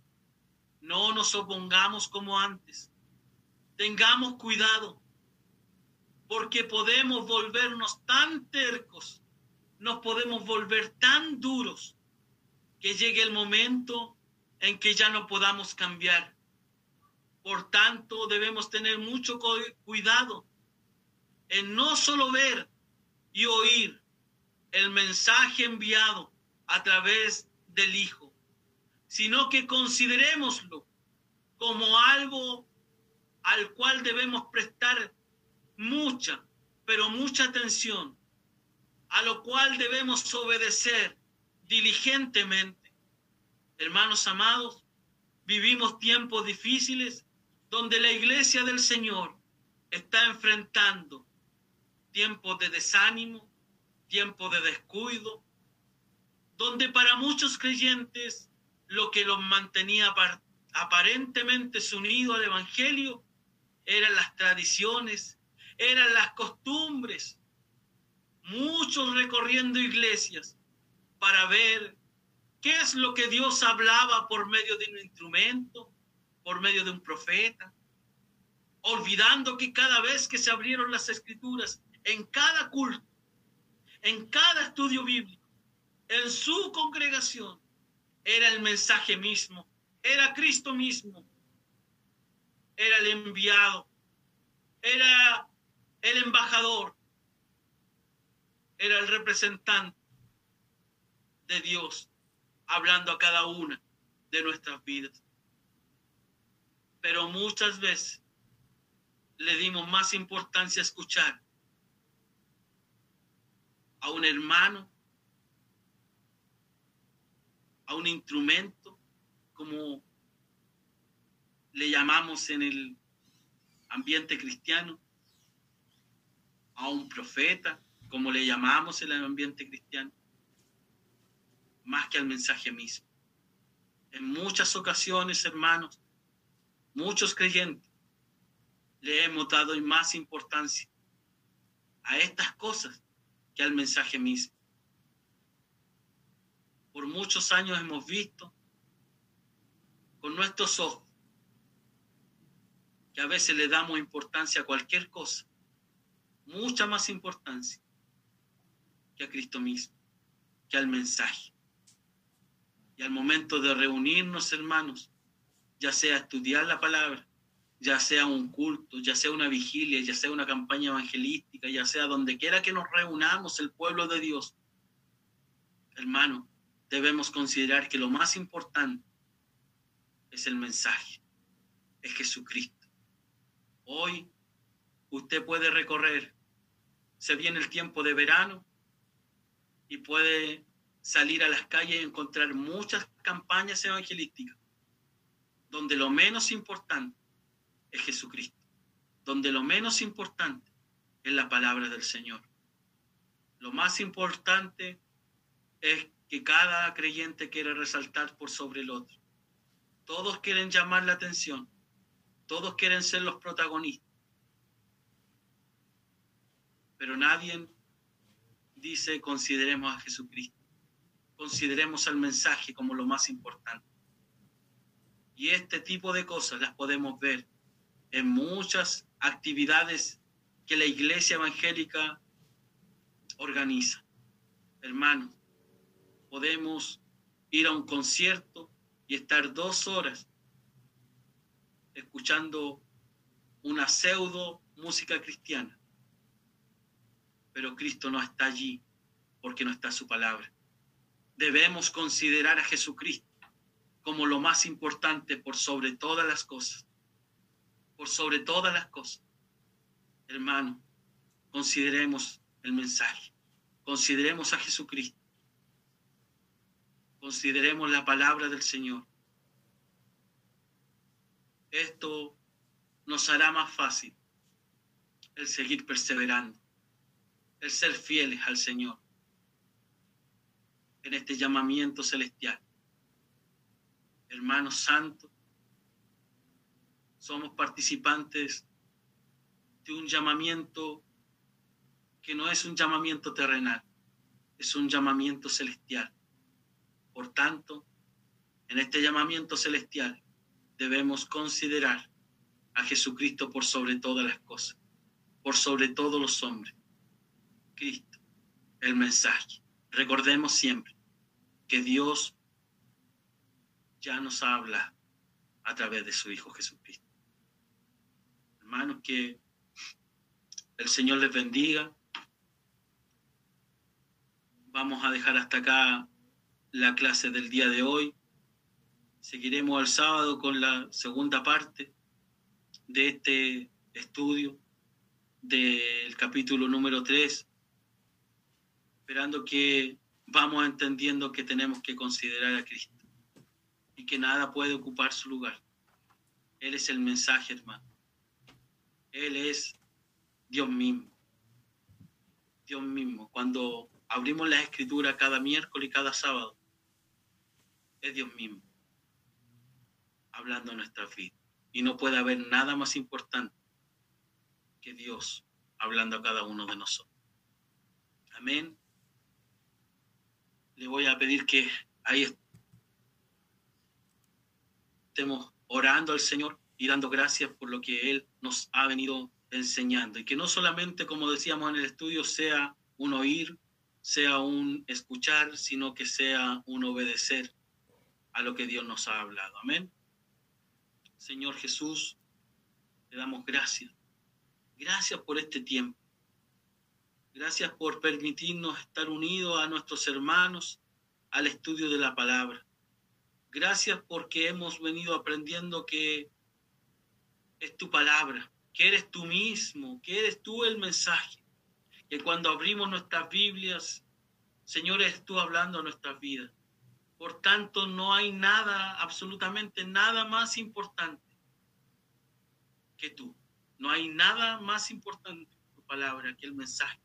no nos opongamos como antes. Tengamos cuidado, porque podemos volvernos tan tercos, nos podemos volver tan duros, que llegue el momento en que ya no podamos cambiar. Por tanto, debemos tener mucho cuidado en no solo ver y oír el mensaje enviado a través del Hijo, sino que considerémoslo como algo al cual debemos prestar mucha, pero mucha atención, a lo cual debemos obedecer diligentemente. Hermanos amados, vivimos tiempos difíciles donde la iglesia del Señor está enfrentando tiempos de desánimo, tiempos de descuido, donde para muchos creyentes lo que los mantenía aparentemente unidos al Evangelio eran las tradiciones, eran las costumbres. Muchos recorriendo iglesias para ver qué es lo que Dios hablaba por medio de un instrumento, por medio de un profeta. olvidando que cada vez que se abrieron las escrituras, en cada culto, en cada estudio bíblico, en su congregación, era el mensaje mismo, era Cristo mismo, era el enviado, era el embajador, era el representante de Dios hablando a cada una de nuestras vidas. Pero muchas veces le dimos más importancia a escuchar a un hermano, a un instrumento, como le llamamos en el ambiente cristiano, a un profeta, como le llamamos en el ambiente cristiano, más que al mensaje mismo. En muchas ocasiones, hermanos, muchos creyentes le hemos dado más importancia a estas cosas que al mensaje mismo. Por muchos años hemos visto con nuestros ojos que a veces le damos importancia a cualquier cosa, mucha más importancia que a Cristo mismo, que al mensaje. Y al momento de reunirnos, hermanos, ya sea estudiar la palabra, ya sea un culto, ya sea una vigilia, ya sea una campaña evangelística, ya sea donde quiera que nos reunamos el pueblo de Dios, hermano, debemos considerar que lo más importante es el mensaje, es Jesucristo. Hoy usted puede recorrer, se viene el tiempo de verano y puede salir a las calles y encontrar muchas campañas evangelísticas donde lo menos importante es Jesucristo, donde lo menos importante es la palabra del Señor. Lo más importante es que cada creyente quiere resaltar por sobre el otro. Todos quieren llamar la atención, todos quieren ser los protagonistas, pero nadie dice consideremos a Jesucristo, consideremos al mensaje como lo más importante. Y este tipo de cosas las podemos ver en muchas actividades que la iglesia evangélica organiza. Hermanos, podemos ir a un concierto y estar dos horas escuchando una pseudo música cristiana. Pero Cristo no está allí porque no está su palabra. Debemos considerar a Jesucristo como lo más importante por sobre todas las cosas por sobre todas las cosas. Hermano, consideremos el mensaje, consideremos a Jesucristo, consideremos la palabra del Señor. Esto nos hará más fácil el seguir perseverando, el ser fieles al Señor en este llamamiento celestial. Hermanos santos, somos participantes de un llamamiento que no es un llamamiento terrenal, es un llamamiento celestial. Por tanto, en este llamamiento celestial debemos considerar a Jesucristo por sobre todas las cosas, por sobre todos los hombres. Cristo, el mensaje. Recordemos siempre que Dios ya nos habla a través de su Hijo Jesucristo hermanos, que el Señor les bendiga. Vamos a dejar hasta acá la clase del día de hoy. Seguiremos el sábado con la segunda parte de este estudio del capítulo número 3, esperando que vamos entendiendo que tenemos que considerar a Cristo y que nada puede ocupar su lugar. Él es el mensaje, hermano. Él es Dios mismo. Dios mismo. Cuando abrimos la escritura cada miércoles y cada sábado, es Dios mismo hablando nuestra vida. Y no puede haber nada más importante que Dios hablando a cada uno de nosotros. Amén. Le voy a pedir que ahí estemos orando al Señor y dando gracias por lo que Él nos ha venido enseñando. Y que no solamente, como decíamos en el estudio, sea un oír, sea un escuchar, sino que sea un obedecer a lo que Dios nos ha hablado. Amén. Señor Jesús, te damos gracias. Gracias por este tiempo. Gracias por permitirnos estar unidos a nuestros hermanos al estudio de la palabra. Gracias porque hemos venido aprendiendo que es tu palabra, que eres tú mismo, que eres tú el mensaje. Que cuando abrimos nuestras Biblias, Señor, eres tú hablando a nuestras vidas. Por tanto, no hay nada, absolutamente nada más importante que tú. No hay nada más importante que tu palabra, que el mensaje.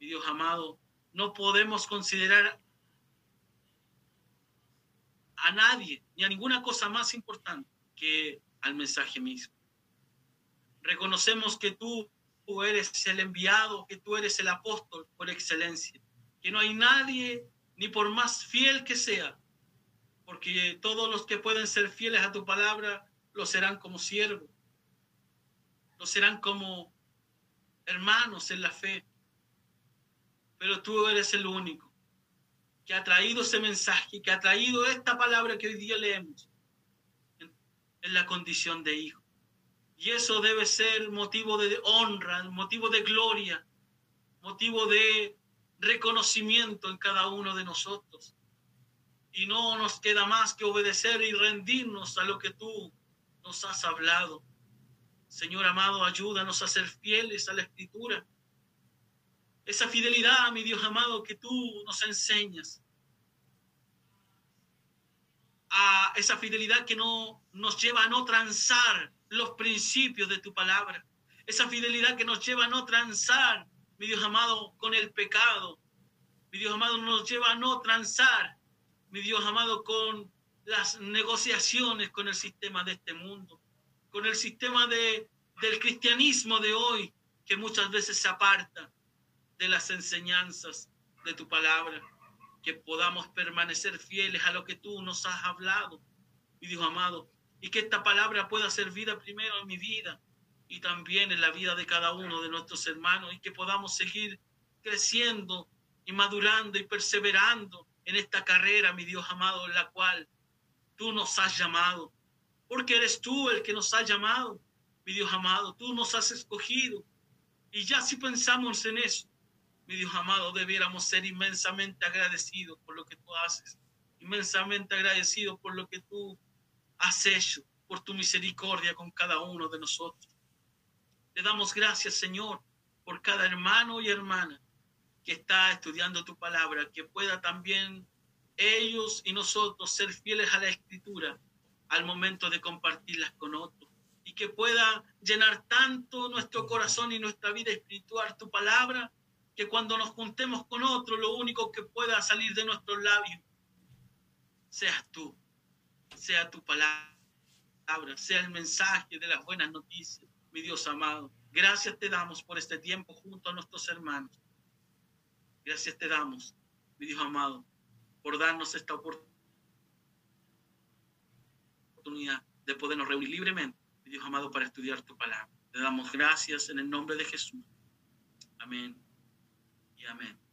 Mi Dios amado, no podemos considerar a nadie ni a ninguna cosa más importante que al mensaje mismo. Reconocemos que tú, tú eres el enviado, que tú eres el apóstol por excelencia, que no hay nadie, ni por más fiel que sea, porque todos los que pueden ser fieles a tu palabra lo serán como siervos, lo serán como hermanos en la fe, pero tú eres el único que ha traído ese mensaje, que ha traído esta palabra que hoy día leemos en, la condición de hijo. Y eso debe ser motivo de honra, motivo de gloria, motivo de reconocimiento en cada uno de nosotros. Y no nos queda más que obedecer y rendirnos a lo que tú nos has hablado. Señor amado, ayúdanos a ser fieles a la escritura esa fidelidad, mi Dios amado, que tú nos enseñas. A esa fidelidad que no nos lleva a no transar los principios de tu palabra. Esa fidelidad que nos lleva a no transar, mi Dios amado, con el pecado. Mi Dios amado, nos lleva a no transar, mi Dios amado, con las negociaciones con el sistema de este mundo, con el sistema de, del cristianismo de hoy, que muchas veces se aparta de las enseñanzas de tu palabra, que podamos permanecer fieles a lo que tú nos has hablado, mi Dios amado, y que esta palabra pueda ser vida primero en mi vida y también en la vida de cada uno de nuestros hermanos, y que podamos seguir creciendo y madurando y perseverando en esta carrera, mi Dios amado, en la cual tú nos has llamado, porque eres tú el que nos ha llamado, mi Dios amado, tú nos has escogido. Y ya si pensamos en eso, mi Dios amado, debiéramos ser inmensamente agradecidos por lo que tú haces, inmensamente agradecidos por lo que tú has hecho, por tu misericordia con cada uno de nosotros. Te damos gracias, Señor, por cada hermano y hermana que está estudiando tu palabra, que pueda también ellos y nosotros ser fieles a la escritura al momento de compartirlas con otros y que pueda llenar tanto nuestro corazón y nuestra vida espiritual tu palabra que cuando nos juntemos con otro, lo único que pueda salir de nuestros labios seas tú, sea tu palabra, sea el mensaje de las buenas noticias, mi Dios amado. Gracias te damos por este tiempo junto a nuestros hermanos. Gracias te damos, mi Dios amado, por darnos esta oportunidad de podernos reunir libremente, mi Dios amado, para estudiar tu palabra. Te damos gracias en el nombre de Jesús. Amén. Amén.